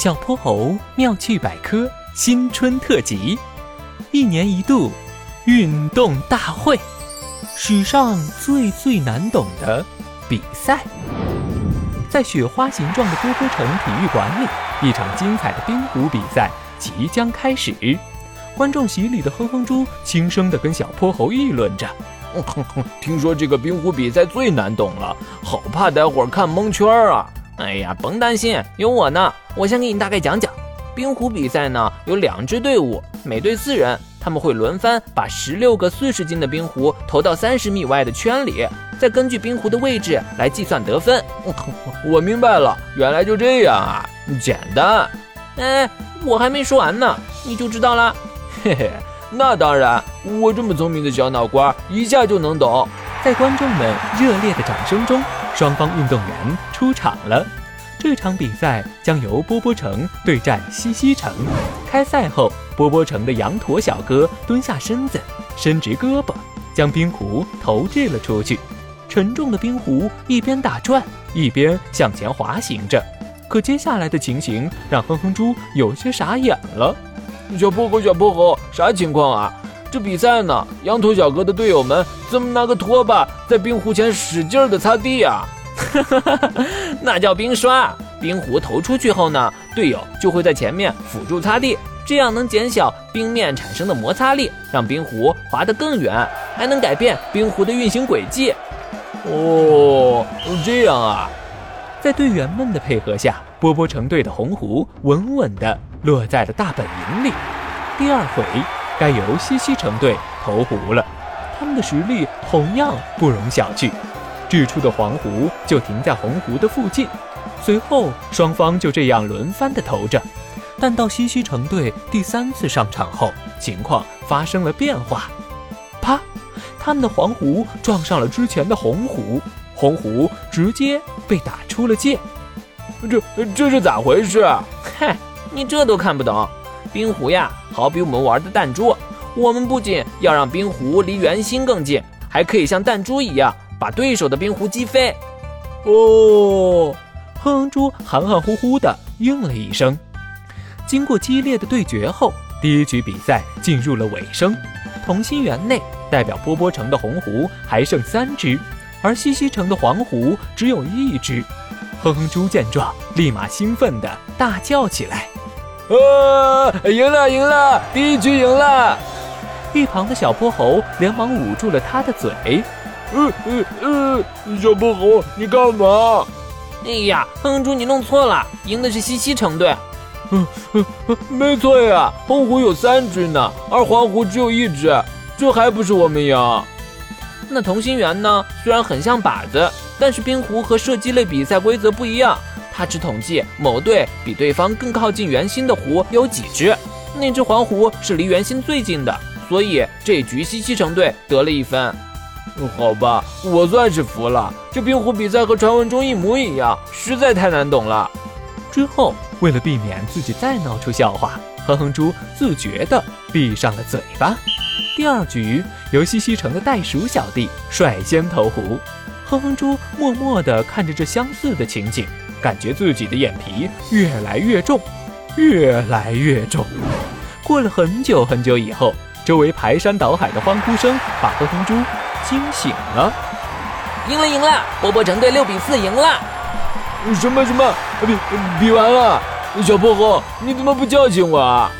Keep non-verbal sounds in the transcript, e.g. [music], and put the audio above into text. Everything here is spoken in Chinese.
小泼猴妙趣百科新春特辑，一年一度运动大会，史上最最难懂的比赛，在雪花形状的波波城体育馆里，一场精彩的冰壶比赛即将开始。观众席里的哼哼猪轻声地跟小泼猴议论着：“ [laughs] 听说这个冰壶比赛最难懂了，好怕待会儿看蒙圈啊！”哎呀，甭担心，有我呢。我先给你大概讲讲，冰壶比赛呢有两支队伍，每队四人，他们会轮番把十六个四十斤的冰壶投到三十米外的圈里，再根据冰壶的位置来计算得分。[laughs] 我明白了，原来就这样啊，简单。哎，我还没说完呢，你就知道了。嘿嘿，那当然，我这么聪明的小脑瓜一下就能懂。在观众们热烈的掌声中。双方运动员出场了，这场比赛将由波波城对战西西城。开赛后，波波城的羊驼小哥蹲下身子，伸直胳膊，将冰壶投掷了出去。沉重的冰壶一边打转，一边向前滑行着。可接下来的情形让哼哼猪有些傻眼了。小泼猴，小泼猴，啥情况啊？这比赛呢？羊驼小哥的队友们怎么拿个拖把在冰壶前使劲的擦地啊？[laughs] 那叫冰刷。冰壶投出去后呢，队友就会在前面辅助擦地，这样能减小冰面产生的摩擦力，让冰壶滑得更远，还能改变冰壶的运行轨迹。哦，这样啊！在队员们的配合下，波波城队的红壶稳稳地落在了大本营里。第二回。该由西西城队投壶了，他们的实力同样不容小觑。掷出的黄壶就停在红壶的附近，随后双方就这样轮番的投着。但到西西城队第三次上场后，情况发生了变化。啪！他们的黄壶撞上了之前的红壶，红壶直接被打出了界。这这是咋回事？[laughs] 嗨，你这都看不懂。冰壶呀，好比我们玩的弹珠，我们不仅要让冰壶离圆心更近，还可以像弹珠一样把对手的冰壶击飞。哦，哼哼猪含含糊糊的应了一声。经过激烈的对决后，第一局比赛进入了尾声。同心圆内代表波波城的红壶还剩三只，而西西城的黄壶只有一只。哼哼猪见状，立马兴奋地大叫起来。啊！赢了，赢了！第一局赢了！一旁的小泼猴连忙捂住了他的嘴。呃呃呃，小泼猴，你干嘛？哎呀，哼猪，你弄错了，赢的是西西城队。嗯嗯，没错呀，红壶有三只呢，而黄壶只有一只，这还不是我们赢？那同心圆呢？虽然很像靶子，但是冰壶和射击类比赛规则不一样。他只统计某队比对方更靠近圆心的湖有几只，那只黄湖是离圆心最近的，所以这局西西城队得了一分。好吧，我算是服了。这冰壶比赛和传闻中一模一样，实在太难懂了。之后，为了避免自己再闹出笑话，哼哼猪自觉地闭上了嘴巴。第二局由西西城的袋鼠小弟率先投壶，哼哼猪默默地看着这相似的情景。感觉自己的眼皮越来越重，越来越重。过了很久很久以后，周围排山倒海的欢呼声把哼哼猪惊醒了。赢了，赢了！波波城队六比四赢了。什么什么？比比完了？小泼猴，你怎么不叫醒我啊？